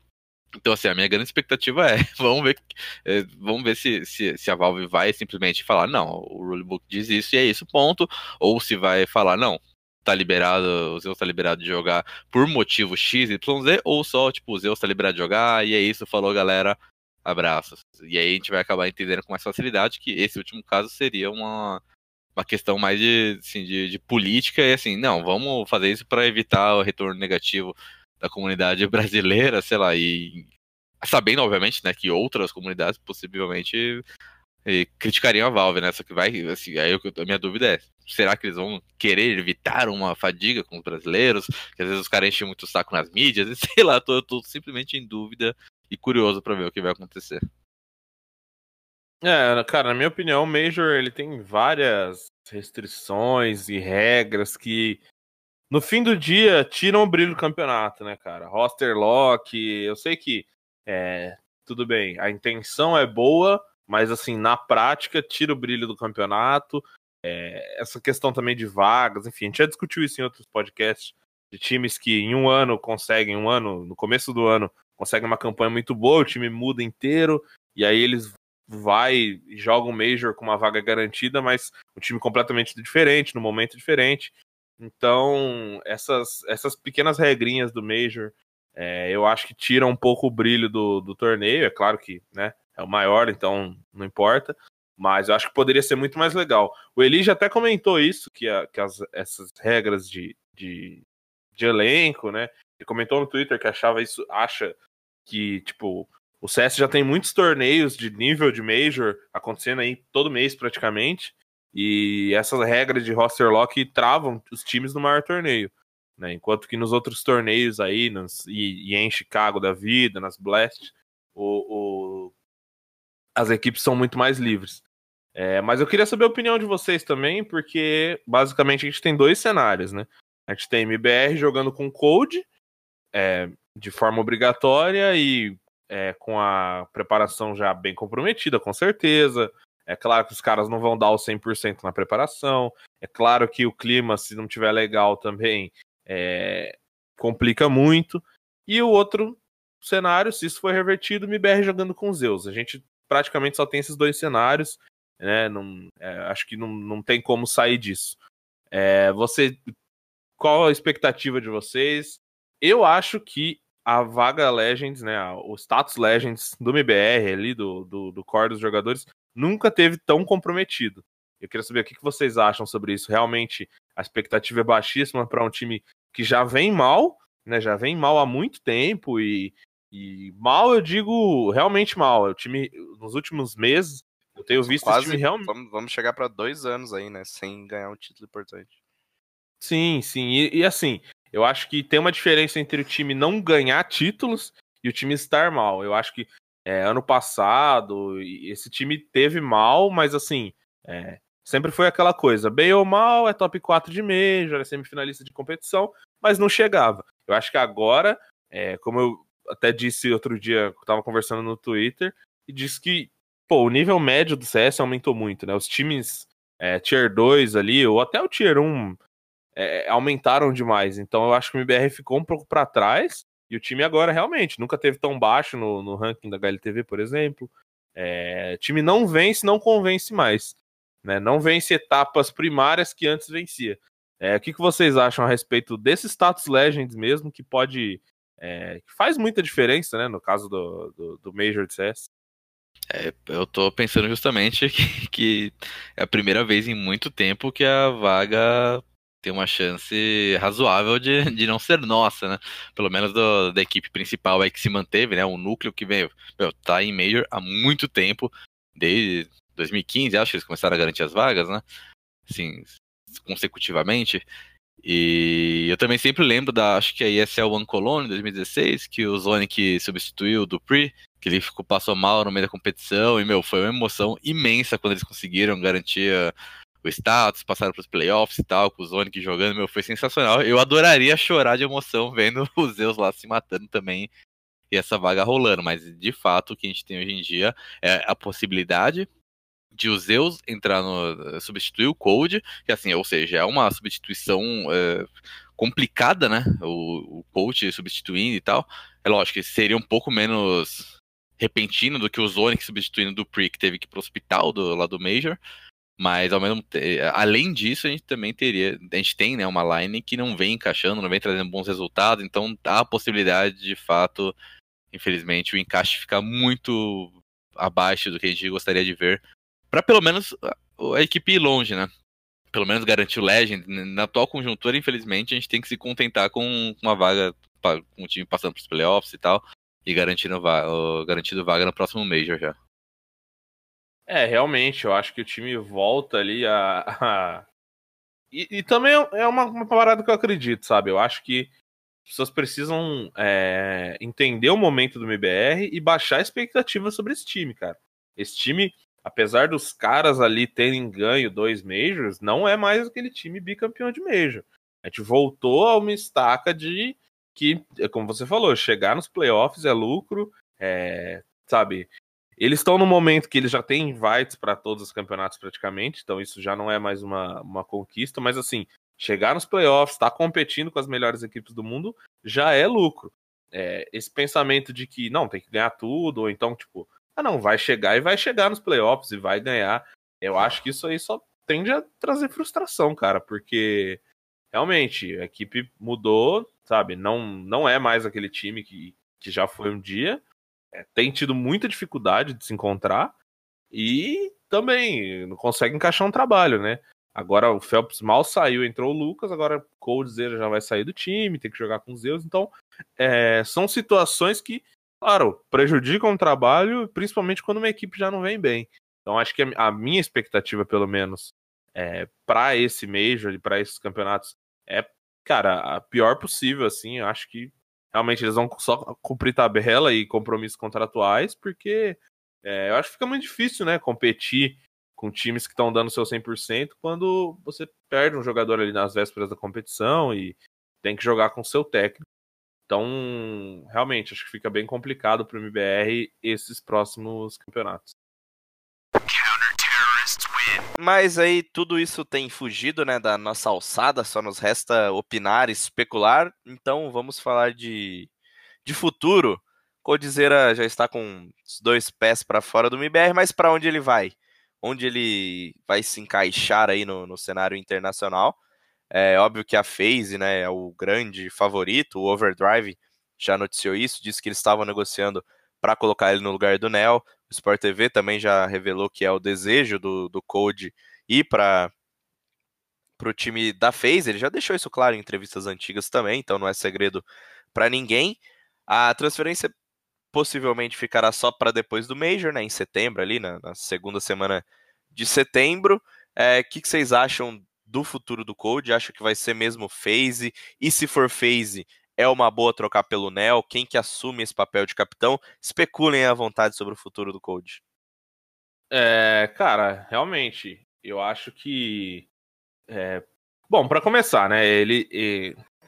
Então, assim, a minha grande expectativa é, vamos ver, é, vamos ver se, se, se, a Valve vai simplesmente falar, não, o rulebook diz isso e é isso, ponto, ou se vai falar, não, tá liberado, o Zeus tá liberado de jogar por motivo X, Y, ou só, tipo, o Zeus tá liberado de jogar, e é isso, falou galera, abraços. E aí a gente vai acabar entendendo com mais facilidade que esse último caso seria uma, uma questão mais de, assim, de, de política, e assim, não, vamos fazer isso para evitar o retorno negativo da comunidade brasileira, sei lá, e sabendo, obviamente, né, que outras comunidades possivelmente criticariam a Valve, né? Só que vai, assim, aí a minha dúvida é, será que eles vão querer evitar uma fadiga com os brasileiros? Que às vezes os caras enchem muito o saco nas mídias, e sei lá, tô, tô simplesmente em dúvida e curioso para ver o que vai acontecer. É, cara, na minha opinião, o Major ele tem várias restrições e regras que no fim do dia tiram o brilho do campeonato, né, cara? Roster lock, eu sei que é, tudo bem, a intenção é boa, mas assim, na prática, tira o brilho do campeonato. É, essa questão também de vagas, enfim, a gente já discutiu isso em outros podcasts, de times que em um ano conseguem, um ano, no começo do ano, conseguem uma campanha muito boa, o time muda inteiro, e aí eles vai e joga um Major com uma vaga garantida, mas um time completamente diferente, no momento diferente. Então, essas, essas pequenas regrinhas do Major, é, eu acho que tiram um pouco o brilho do, do torneio. É claro que né, é o maior, então não importa. Mas eu acho que poderia ser muito mais legal. O Eli já até comentou isso, que, a, que as, essas regras de, de, de elenco, né? Ele comentou no Twitter que achava isso, acha que, tipo, o CS já tem muitos torneios de nível de Major acontecendo aí todo mês praticamente. E essas regras de roster lock travam os times no maior torneio. Né? Enquanto que nos outros torneios aí, nas, e, e em Chicago da vida, nas Blast, o, o, as equipes são muito mais livres. É, mas eu queria saber a opinião de vocês também, porque basicamente a gente tem dois cenários, né? A gente tem MBR jogando com Code é, de forma obrigatória e é, com a preparação já bem comprometida, com certeza. É claro que os caras não vão dar o 100% na preparação. É claro que o clima, se não tiver legal também, é, complica muito. E o outro cenário, se isso for revertido, MBR jogando com Zeus. A gente praticamente só tem esses dois cenários né? Não, é, acho que não, não tem como sair disso. É, você, qual a expectativa de vocês? Eu acho que a vaga Legends, né, o status Legends do MBR ali, do, do, do core dos jogadores, nunca teve tão comprometido. Eu queria saber o que vocês acham sobre isso. Realmente a expectativa é baixíssima para um time que já vem mal, né? Já vem mal há muito tempo e, e mal eu digo realmente mal. O time nos últimos meses eu tenho visto quase, esse time realmente. Vamos, vamos chegar para dois anos aí, né? Sem ganhar um título importante. Sim, sim. E, e, assim, eu acho que tem uma diferença entre o time não ganhar títulos e o time estar mal. Eu acho que é, ano passado esse time teve mal, mas assim, é, sempre foi aquela coisa: bem ou mal, é top 4 de Major, é semifinalista de competição, mas não chegava. Eu acho que agora, é, como eu até disse outro dia, eu tava conversando no Twitter, e disse que pô, o nível médio do CS aumentou muito, né? Os times é, Tier 2 ali, ou até o Tier 1, é, aumentaram demais. Então eu acho que o MBR ficou um pouco para trás. E o time agora realmente nunca teve tão baixo no, no ranking da HLTV, por exemplo. É, time não vence, não convence mais. Né? Não vence etapas primárias que antes vencia. É, o que, que vocês acham a respeito desse status Legends mesmo, que pode. É, que faz muita diferença, né? No caso do, do, do Major de CS. É, eu tô pensando justamente que, que, é a primeira vez em muito tempo que a vaga tem uma chance razoável de, de não ser nossa, né? Pelo menos do, da equipe principal aí que se manteve, né? O núcleo que veio, meu, tá em Major há muito tempo, desde 2015, acho que eles começaram a garantir as vagas, né? Assim, consecutivamente. E eu também sempre lembro da, acho que a ESL One Colony 2016, que o Zonic substituiu o Dupri, que ele ficou, passou mal no meio da competição, e, meu, foi uma emoção imensa quando eles conseguiram garantir o status, passaram para os playoffs e tal, com o Zonic jogando, meu, foi sensacional. Eu adoraria chorar de emoção vendo os Zeus lá se matando também e essa vaga rolando, mas de fato o que a gente tem hoje em dia é a possibilidade de o Zeus entrar no. substituir o Code, que assim, ou seja, é uma substituição é, complicada, né? O, o substituindo e tal. É lógico que seria um pouco menos repentino do que o Zonic substituindo do Pri, que teve que ir pro hospital do lado do Major. Mas ao mesmo além disso, a gente também teria, a gente tem, né, uma line que não vem encaixando, não vem trazendo bons resultados, então há a possibilidade de fato, infelizmente, o encaixe ficar muito abaixo do que a gente gostaria de ver, para pelo menos a, equipe ir longe, né? Pelo menos garantir o Legend. Na atual conjuntura, infelizmente, a gente tem que se contentar com uma vaga, com o time passando para os playoffs e tal, e garantindo, garantindo vaga no próximo Major já. É, realmente, eu acho que o time volta ali a. a... E, e, também é uma, uma parada que eu acredito, sabe? Eu acho que as pessoas precisam é, entender o momento do MBR e baixar a expectativa sobre esse time, cara. Esse time, apesar dos caras ali terem ganho dois Majors, não é mais aquele time bicampeão de Major. A gente voltou a uma estaca de que, como você falou, chegar nos playoffs é lucro, é, sabe? Eles estão no momento que eles já têm invites para todos os campeonatos praticamente, então isso já não é mais uma, uma conquista, mas assim, chegar nos playoffs, estar tá competindo com as melhores equipes do mundo, já é lucro. É, esse pensamento de que não, tem que ganhar tudo, ou então, tipo, ah, não, vai chegar e vai chegar nos playoffs e vai ganhar. Eu acho que isso aí só tende a trazer frustração, cara, porque realmente a equipe mudou, sabe? Não, não é mais aquele time que, que já foi um dia. É, tem tido muita dificuldade de se encontrar e também não consegue encaixar um trabalho, né? Agora o Phelps mal saiu, entrou o Lucas, agora Coldzera já vai sair do time, tem que jogar com os Zeus. Então, é, são situações que, claro, prejudicam o trabalho, principalmente quando uma equipe já não vem bem. Então, acho que a minha expectativa, pelo menos, é, para esse Major e para esses campeonatos é, cara, a pior possível, assim. Eu acho que realmente eles vão só cumprir tabela e compromissos contratuais, porque é, eu acho que fica muito difícil, né, competir com times que estão dando seu 100% quando você perde um jogador ali nas vésperas da competição e tem que jogar com seu técnico. Então, realmente, acho que fica bem complicado para o MBR esses próximos campeonatos. Mas aí tudo isso tem fugido, né, da nossa alçada, só nos resta opinar, especular. Então vamos falar de, de futuro. Codizera já está com os dois pés para fora do MBR, mas para onde ele vai? Onde ele vai se encaixar aí no, no cenário internacional? É óbvio que a FaZe, né, é o grande favorito. O Overdrive já noticiou isso, disse que eles estavam negociando para colocar ele no lugar do Nel. O Sport TV também já revelou que é o desejo do, do Code ir para o time da FaZe. Ele já deixou isso claro em entrevistas antigas também, então não é segredo para ninguém. A transferência possivelmente ficará só para depois do Major, né, em setembro, ali na, na segunda semana de setembro. O é, que, que vocês acham do futuro do Code? Acha que vai ser mesmo phase? E se for phase, é uma boa trocar pelo Nel? Quem que assume esse papel de capitão? Especulem à vontade sobre o futuro do Cold. É, cara, realmente, eu acho que. É... Bom, para começar, né? Ele,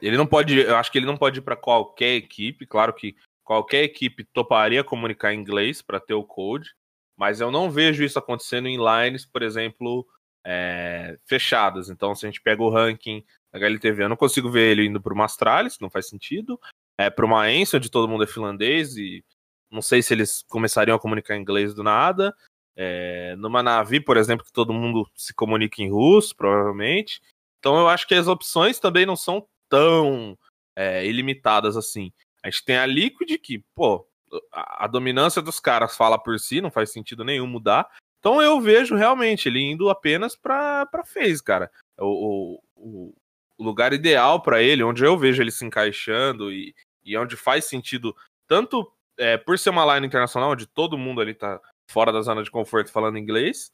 ele não pode. Eu acho que ele não pode ir para qualquer equipe. Claro que qualquer equipe toparia comunicar em inglês para ter o code, mas eu não vejo isso acontecendo em lines, por exemplo, é, fechadas. Então, se a gente pega o ranking HLTV. Eu não consigo ver ele indo para uma Astralis, não faz sentido. É para uma Ence, onde todo mundo é finlandês e não sei se eles começariam a comunicar em inglês do nada. É, numa Navi, por exemplo, que todo mundo se comunica em russo, provavelmente. Então eu acho que as opções também não são tão é, ilimitadas assim. A gente tem a Liquid, que, pô, a, a dominância dos caras fala por si, não faz sentido nenhum mudar. Então eu vejo realmente ele indo apenas para FaZe, cara. O, o, o lugar ideal para ele, onde eu vejo ele se encaixando e, e onde faz sentido, tanto é, por ser uma line internacional, onde todo mundo ali tá fora da zona de conforto falando inglês,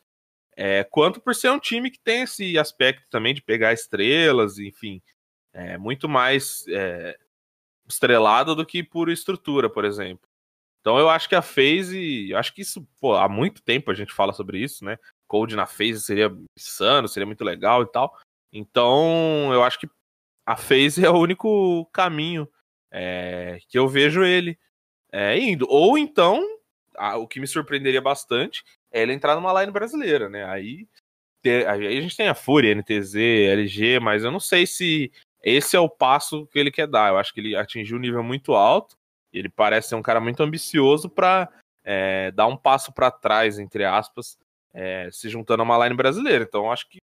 é, quanto por ser um time que tem esse aspecto também de pegar estrelas, enfim, é muito mais é, estrelado do que por estrutura, por exemplo. Então eu acho que a FaZe, eu acho que isso, pô, há muito tempo a gente fala sobre isso, né? Cold na FaZe seria insano, seria muito legal e tal. Então, eu acho que a FaZe é o único caminho é, que eu vejo ele é, indo. Ou então, a, o que me surpreenderia bastante é ele entrar numa line brasileira, né? Aí, ter, aí a gente tem a Fúria, NTZ, LG, mas eu não sei se esse é o passo que ele quer dar. Eu acho que ele atingiu um nível muito alto. Ele parece ser um cara muito ambicioso para é, dar um passo para trás, entre aspas, é, se juntando a uma line brasileira. Então, acho que,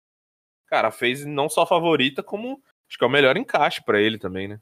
cara, fez não só favorita, como acho que é o melhor encaixe para ele também, né?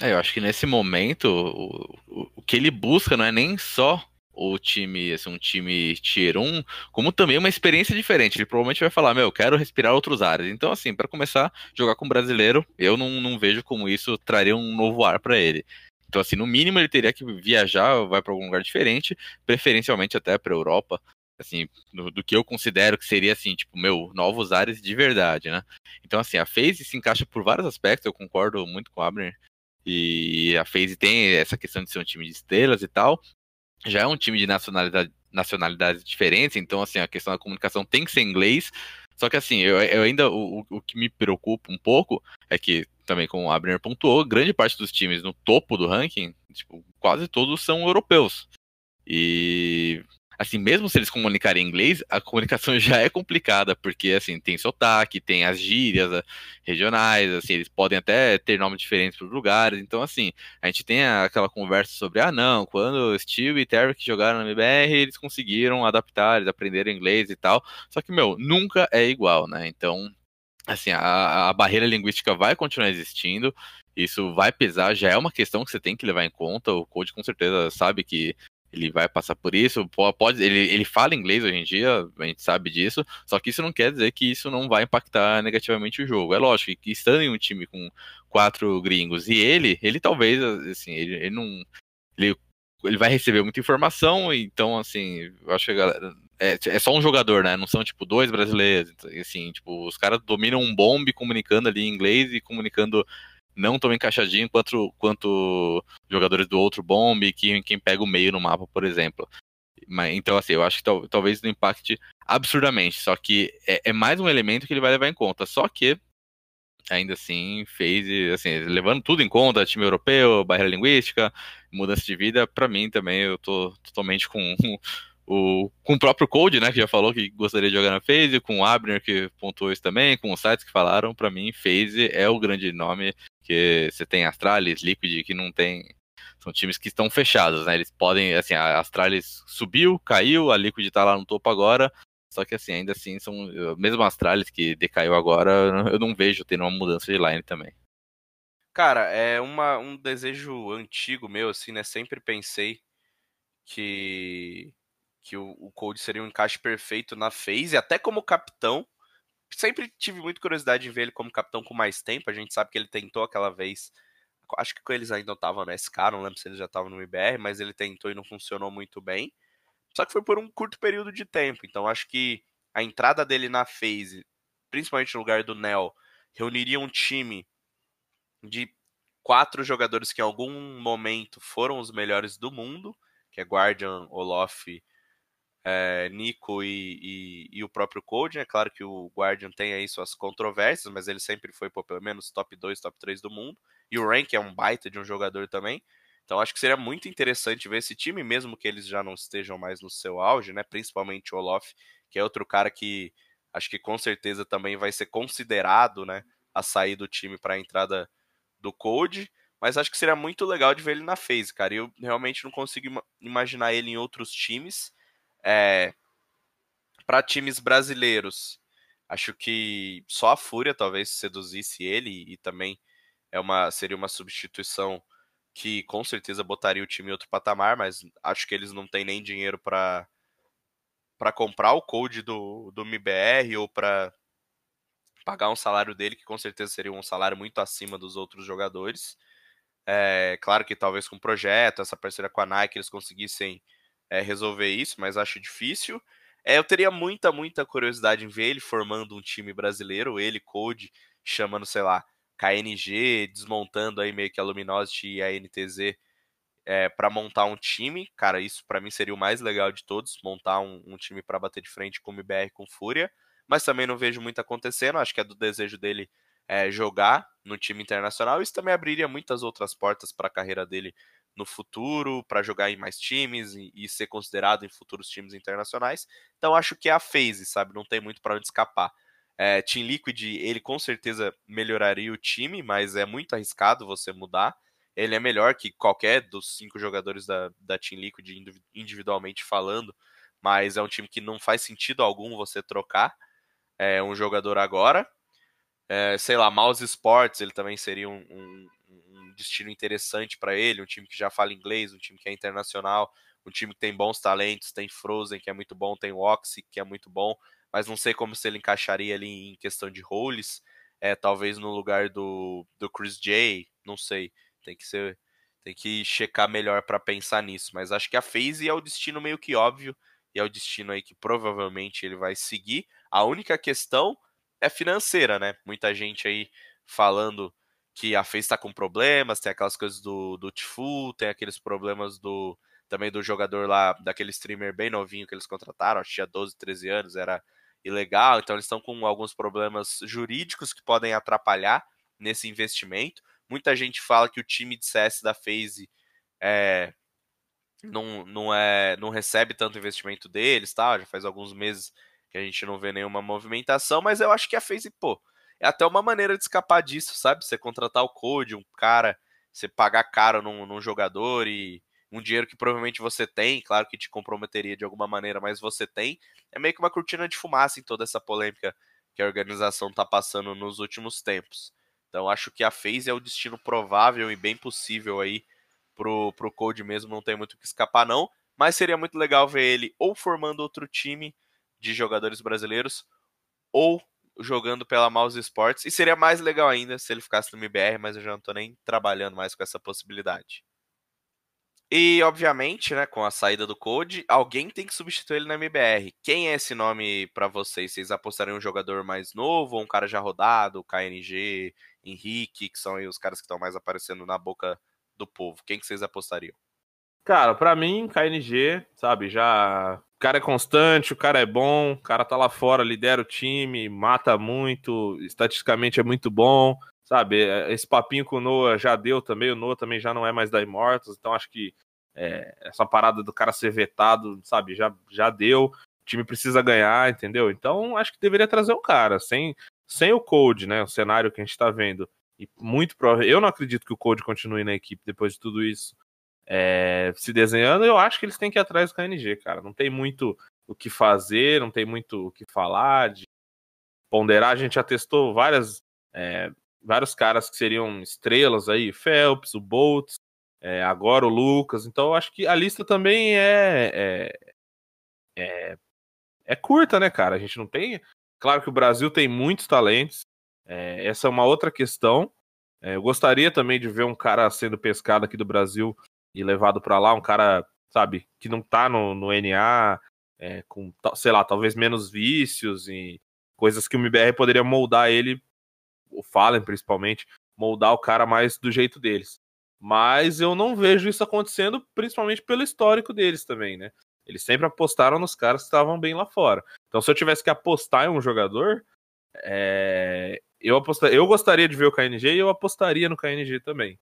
É, eu acho que nesse momento, o, o, o, que ele busca não é nem só o time, assim, um time tier 1, como também uma experiência diferente. Ele provavelmente vai falar, meu, eu quero respirar outros ares. Então, assim, para começar, jogar com brasileiro, eu não, não vejo como isso traria um novo ar para ele. Então, assim, no mínimo ele teria que viajar, vai para algum lugar diferente, preferencialmente até para Europa, assim, do, do, que eu considero que seria, assim, tipo, meu, novos ares de verdade, né? Então, assim, a FaZe se encaixa por vários aspectos, eu concordo muito com o Abner, e a FaZe tem essa questão de ser um time de estrelas e tal. Já é um time de nacionalidade, nacionalidades diferentes, então, assim, a questão da comunicação tem que ser inglês. Só que, assim, eu, eu ainda, o, o que me preocupa um pouco é que, também como o Abner pontuou, grande parte dos times no topo do ranking, tipo, quase todos são europeus. E assim, mesmo se eles comunicarem em inglês, a comunicação já é complicada, porque, assim, tem sotaque, tem as gírias eh, regionais, assim, eles podem até ter nomes diferentes para os lugares, então, assim, a gente tem aquela conversa sobre, ah, não, quando Steve e Tarek jogaram na MBR, eles conseguiram adaptar, eles aprenderam inglês e tal, só que, meu, nunca é igual, né, então, assim, a, a barreira linguística vai continuar existindo, isso vai pesar, já é uma questão que você tem que levar em conta. O Code com certeza sabe que ele vai passar por isso. Pode, ele, ele fala inglês hoje em dia, a gente sabe disso, só que isso não quer dizer que isso não vai impactar negativamente o jogo. É lógico que estando em um time com quatro gringos e ele, ele talvez, assim, ele, ele não. Ele, ele vai receber muita informação, então, assim, eu acho que a galera. É, é só um jogador, né? Não são, tipo, dois brasileiros. Assim, tipo, os caras dominam um bombe comunicando ali em inglês e comunicando não tão encaixadinho quanto, quanto jogadores do outro bomb, que quem pega o meio no mapa, por exemplo. Mas, então, assim, eu acho que tal, talvez não impacte absurdamente, só que é, é, mais um elemento que ele vai levar em conta. Só que, ainda assim, fez, assim, levando tudo em conta, time europeu, barreira linguística, mudança de vida, para mim também eu tô totalmente com o, com o próprio Code, né, que já falou que gostaria de jogar na FaZe, com o Abner, que pontuou isso também, com os sites que falaram, para mim, FaZe é o grande nome, que você tem Astralis, Liquid, que não tem... São times que estão fechados, né, eles podem, assim, a Astralis subiu, caiu, a Liquid tá lá no topo agora, só que, assim, ainda assim, são mesmo a Astralis, que decaiu agora, eu não vejo tendo uma mudança de line também. Cara, é uma, um desejo antigo meu, assim, né, sempre pensei que que o, o Cold seria um encaixe perfeito na phase, até como capitão. Sempre tive muita curiosidade em ver ele como capitão com mais tempo. A gente sabe que ele tentou aquela vez. Acho que eles ainda estavam no SK, não lembro se ele já estava no IBR, mas ele tentou e não funcionou muito bem. Só que foi por um curto período de tempo. Então acho que a entrada dele na phase, principalmente no lugar do Nel, reuniria um time de quatro jogadores que em algum momento foram os melhores do mundo, que é Guardian, Olof, é, Nico e, e, e, o próprio Code, é né? claro que o Guardian tem aí suas controvérsias, mas ele sempre foi pô, pelo menos top 2, top 3 do mundo. E o Rank é um baita de um jogador também. Então acho que seria muito interessante ver esse time, mesmo que eles já não estejam mais no seu auge, né? Principalmente o Olof, que é outro cara que acho que com certeza também vai ser considerado, né? A sair do time para a entrada do Code. Mas acho que seria muito legal de ver ele na phase, cara. Eu realmente não consigo imaginar ele em outros times. É, para times brasileiros, acho que só a Fúria talvez seduzisse ele e também é uma seria uma substituição que com certeza botaria o time em outro patamar, mas acho que eles não têm nem dinheiro para para comprar o code do, do MBR ou para pagar um salário dele, que com certeza seria um salário muito acima dos outros jogadores. É, claro que talvez com o projeto, essa parceria com a Nike, eles conseguissem é, resolver isso, mas acho difícil. É, eu teria muita, muita curiosidade em ver ele formando um time brasileiro, ele, Code, chamando, sei lá, KNG, desmontando aí meio que a Luminosity e a NTZ é, para montar um time. Cara, isso para mim seria o mais legal de todos, montar um, um time para bater de frente com o MBR com Fúria. Mas também não vejo muito acontecendo. Acho que é do desejo dele é, jogar no time internacional. Isso também abriria muitas outras portas para a carreira dele no futuro, para jogar em mais times e, e, ser considerado em futuros times internacionais. Então acho que é a phase, sabe? Não tem muito para onde escapar. É, Team Liquid, ele com certeza melhoraria o time, mas é muito arriscado você mudar. Ele é melhor que qualquer dos cinco jogadores da, da Team Liquid individualmente falando, mas é um time que não faz sentido algum você trocar é, um jogador agora. É, sei lá, Mouse Sports, ele também seria um, um, destino interessante para ele, um time que já fala inglês, um time que é internacional, um time que tem bons talentos, tem Frozen, que é muito bom, tem Oxy, que é muito bom, mas não sei como se ele encaixaria ali em questão de roles, é, talvez no lugar do, do Chris J, não sei. Tem que ser, tem que checar melhor para pensar nisso. Mas acho que a FaZe é o destino meio que óbvio e é o destino aí que provavelmente ele vai seguir. A única questão é financeira, né? Muita gente aí falando que a FaZe está com problemas, tem aquelas coisas do, do tem aqueles problemas do também do jogador lá, daquele streamer bem novinho que eles contrataram, acho que tinha 12, 13 anos, era ilegal, então eles estão com alguns problemas jurídicos que podem atrapalhar nesse investimento. Muita gente fala que o time de CS da FaZe é, não, não, é, não recebe tanto investimento deles, tá? Já faz alguns meses que a gente não vê nenhuma movimentação, mas eu acho que a FaZe, pô, é até uma maneira de escapar disso, sabe? Você contratar o Code, um cara, você pagar caro num, num jogador e um dinheiro que provavelmente você tem, claro que te comprometeria de alguma maneira, mas você tem, é meio que uma cortina de fumaça em toda essa polêmica que a organização tá passando nos últimos tempos. Então acho que a FaZe é o destino provável e bem possível aí pro, pro Code mesmo, não tem muito o que escapar não, mas seria muito legal ver ele ou formando outro time de jogadores brasileiros ou jogando pela Mouse Sports, e seria mais legal ainda se ele ficasse no MBR, mas eu já não tô nem trabalhando mais com essa possibilidade. E, obviamente, né, com a saída do Code, alguém tem que substituir ele na MBR. Quem é esse nome para vocês? Vocês apostariam um jogador mais novo ou um cara já rodado, KNG, Henrique, que são aí os caras que estão mais aparecendo na boca do povo. Quem que vocês apostariam? Cara, para mim, KNG, sabe, já. O cara é constante, o cara é bom, o cara tá lá fora, lidera o time, mata muito, estatisticamente é muito bom, sabe? É, esse papinho com o Noah já deu também, o Noah também já não é mais da Immortals, então acho que é, essa parada do cara ser vetado, sabe, já, já deu. O time precisa ganhar, entendeu? Então acho que deveria trazer o cara, sem, sem o Code, né? O cenário que a gente tá vendo. E muito provável. Eu não acredito que o Code continue na equipe depois de tudo isso é, se desenhando. Eu acho que eles têm que ir atrás do KNG, cara. Não tem muito o que fazer, não tem muito o que falar, de ponderar. A gente já testou várias, é, vários caras que seriam estrelas aí, Phelps, o Boltz, é, agora o Lucas. Então eu acho que a lista também é, é, é, é curta, né, cara? A gente não tem Claro que o Brasil tem muitos talentos, é, essa é uma outra questão. É, eu gostaria também de ver um cara sendo pescado aqui do Brasil e levado para lá, um cara, sabe, que não tá no, no NA, é, com, sei lá, talvez menos vícios e coisas que o MBR poderia moldar ele, o Fallen principalmente, moldar o cara mais do jeito deles. Mas eu não vejo isso acontecendo, principalmente pelo histórico deles também, né? Eles sempre apostaram nos caras que estavam bem lá fora. Então, se eu tivesse que apostar em um jogador, é... eu, apostaria, eu gostaria de ver o KNG e eu apostaria no KNG também.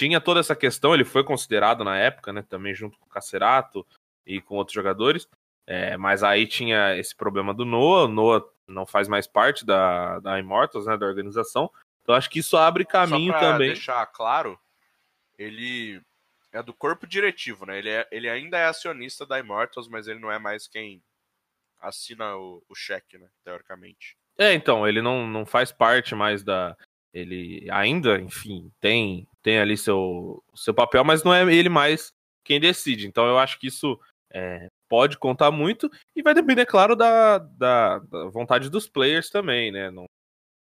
Tinha toda essa questão, ele foi considerado na época, né? Também junto com o Cacerato e com outros jogadores. É, mas aí tinha esse problema do Noah. O Noah não faz mais parte da, da Immortals, né? Da organização. Então acho que isso abre caminho Só pra também. deixar claro, ele é do corpo diretivo, né? Ele, é, ele ainda é acionista da Immortals, mas ele não é mais quem assina o, o cheque, né? Teoricamente. É, então, ele não, não faz parte mais da. Ele ainda, enfim, tem, tem ali seu, seu papel, mas não é ele mais quem decide. Então eu acho que isso é, pode contar muito e vai depender, claro, da, da, da, vontade dos players também, né? Não,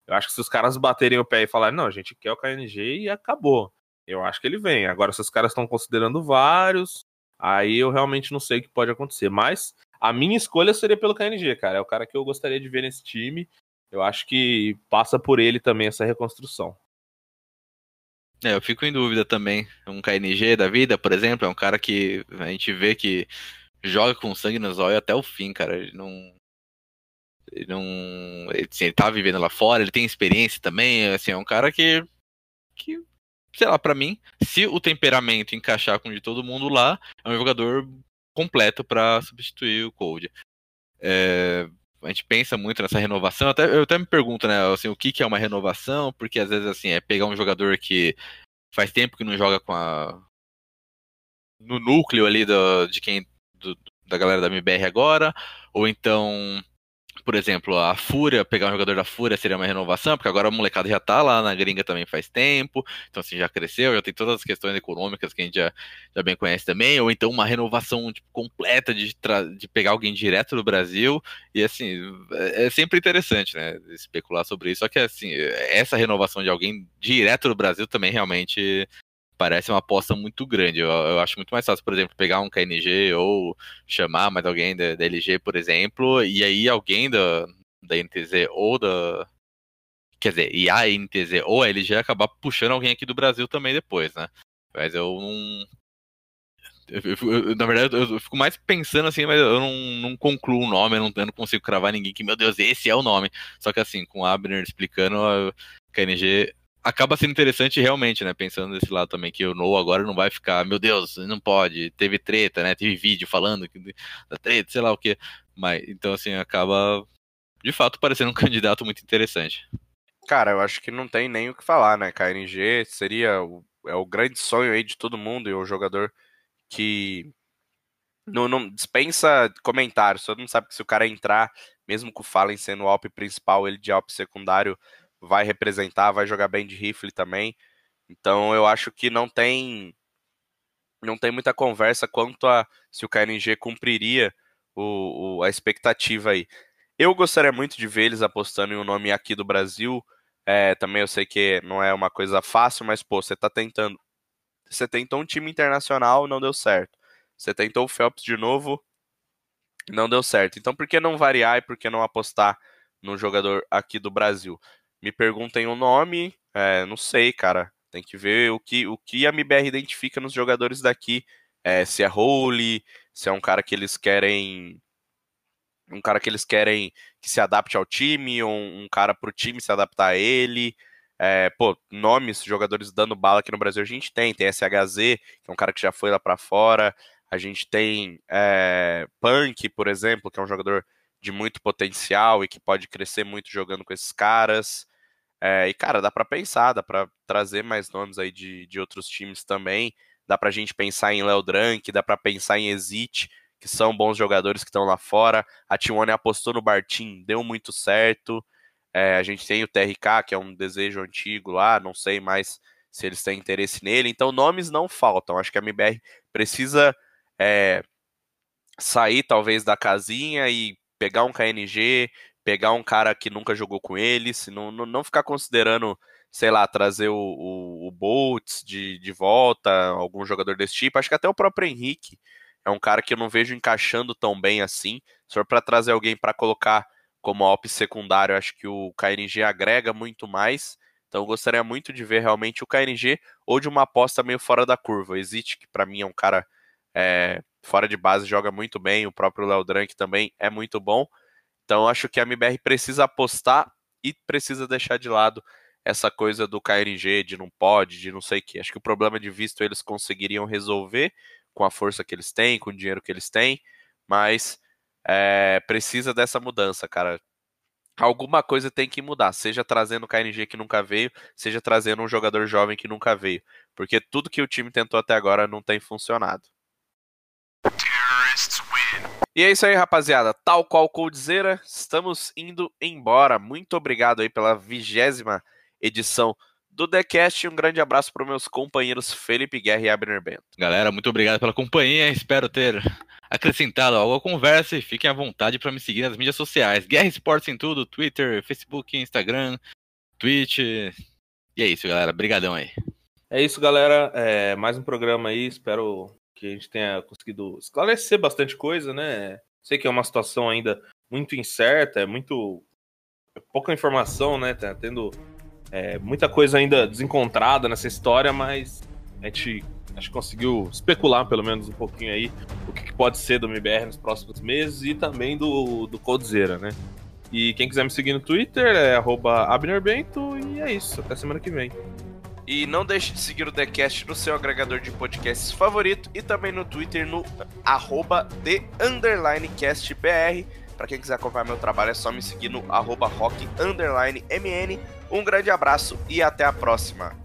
eu acho que se os caras baterem o pé e falarem, não, a gente quer o KNG e acabou eu acho que ele vem. Agora, se os caras estão considerando vários, aí eu realmente não sei o que pode acontecer. Mas a minha escolha seria pelo KNG, cara. É o cara que eu gostaria de ver nesse time. Eu acho que passa por ele também essa reconstrução. É, eu fico em dúvida também. Um KNG da vida, por exemplo, é um cara que a gente vê que joga com sangue nos olhos até o fim, cara. Ele não. Ele não. Ele, assim, ele tá vivendo lá fora, ele tem experiência também. Assim, é um cara que. que sei lá, para mim, se o temperamento encaixar com o de todo mundo lá, é um jogador completo para substituir o Cold. É, a gente pensa muito nessa renovação. Até, eu até me pergunto, né, assim, o que, que é uma renovação, porque às vezes assim, é pegar um jogador que faz tempo que não joga com a. no núcleo ali do, de quem. Do, da galera da MBR agora, ou então por exemplo, a Fúria, pegar um jogador da Fúria seria uma renovação, porque agora a molecada já tá lá na gringa também faz tempo, então assim, já cresceu, já tem todas as questões econômicas que a gente já, já bem conhece também, ou então uma renovação tipo, completa de, de pegar alguém direto do Brasil, e assim, é, é sempre interessante, né, especular sobre isso, só que assim, essa renovação de alguém direto do Brasil também realmente parece uma aposta muito grande. Eu, eu, acho muito mais fácil, por exemplo, pegar um KNG ou chamar mais alguém da, da LG, por exemplo, e aí alguém da, da NTZ ou da. Quer dizer, e a NTZ ou a LG acabar puxando alguém aqui do Brasil também depois, né? Mas eu não. Eu, eu, na verdade, eu fico mais pensando assim, mas eu não, não concluo o nome, eu não, eu não, consigo cravar ninguém que, meu Deus, esse é o nome. Só que assim, com o Abner explicando, a KNG acaba sendo interessante realmente, né? Pensando desse lado também, que o No agora não vai ficar, meu Deus, não pode, teve treta, né? Teve vídeo falando da treta, sei lá o que. Mas, então, assim, acaba de fato parecendo um candidato muito interessante. Cara, eu acho que não tem nem o que falar, né? KNG seria o, é o grande sonho aí de todo mundo e o jogador que não, não dispensa comentários. Todo mundo sabe que se o cara entrar, mesmo com o Fallen sendo o AWP principal, ele de AWP secundário vai representar, vai jogar bem de rifle também. Então eu acho que não tem não tem muita conversa quanto a se o KNG cumpriria o, o, a expectativa aí. Eu gostaria muito de ver eles apostando em um nome aqui do Brasil. É, também eu sei que não é uma coisa fácil, mas pô, você tá tentando. Você tentou um time internacional, não deu certo. Você tentou o Phelps de novo, não deu certo. Então por que não variar e por que não apostar num jogador aqui do Brasil? Me perguntem o nome, é, não sei, cara. Tem que ver o que, o que a MBR identifica nos jogadores daqui. É, se é Holy, se é um cara que eles querem. Um cara que eles querem que se adapte ao time, ou um cara pro time se adaptar a ele. É, pô, nomes, jogadores dando bala aqui no Brasil a gente tem. Tem SHZ, que é um cara que já foi lá para fora. A gente tem é, Punk, por exemplo, que é um jogador de muito potencial e que pode crescer muito jogando com esses caras. É, e, cara, dá para pensar, dá para trazer mais nomes aí de, de outros times também. Dá pra gente pensar em Léo Drank, dá para pensar em Exit, que são bons jogadores que estão lá fora. A T1 apostou no Bartim, deu muito certo. É, a gente tem o TRK, que é um desejo antigo lá, não sei mais se eles têm interesse nele. Então, nomes não faltam. Acho que a MBR precisa é, sair, talvez, da casinha e pegar um KNG, pegar um cara que nunca jogou com eles, não, não, não ficar considerando, sei lá, trazer o, o, o Boltz de, de volta, algum jogador desse tipo. Acho que até o próprio Henrique é um cara que eu não vejo encaixando tão bem assim. Se for para trazer alguém para colocar como op secundário, acho que o KNG agrega muito mais. Então eu gostaria muito de ver realmente o KNG ou de uma aposta meio fora da curva. Existe que para mim é um cara é, fora de base, joga muito bem. O próprio Léo Drank também é muito bom. Então acho que a MBR precisa apostar e precisa deixar de lado essa coisa do KNG, de não pode, de não sei o que. Acho que o problema de visto eles conseguiriam resolver com a força que eles têm, com o dinheiro que eles têm, mas é, precisa dessa mudança, cara. Alguma coisa tem que mudar, seja trazendo o KNG que nunca veio, seja trazendo um jogador jovem que nunca veio, porque tudo que o time tentou até agora não tem funcionado. E é isso aí, rapaziada. Tal qual Coldzera, estamos indo embora. Muito obrigado aí pela vigésima edição do TheCast. Um grande abraço para meus companheiros Felipe Guerra e Abner Bento. Galera, muito obrigado pela companhia. Espero ter acrescentado algo à conversa e fiquem à vontade para me seguir nas mídias sociais. Guerra Esportes em tudo, Twitter, Facebook, Instagram, Twitch. E é isso, galera. Obrigadão aí. É isso, galera. É mais um programa aí. Espero que a gente tenha conseguido esclarecer bastante coisa, né? Sei que é uma situação ainda muito incerta, é muito é pouca informação, né? Tá tendo É, muita coisa ainda desencontrada nessa história, mas a gente acho que conseguiu especular pelo menos um pouquinho aí o que, que pode ser do MBR nos próximos meses e também do, do Coldzera, né? E quem quiser me seguir no Twitter é abnerbento e é isso. Até semana que vem. E não deixe de seguir o TheCast no seu agregador de podcasts favorito e também no Twitter no arroba TheUnderlineCastBR. Para quem quiser acompanhar meu trabalho é só me seguir no arroba rock_mn. Um grande abraço e até a próxima.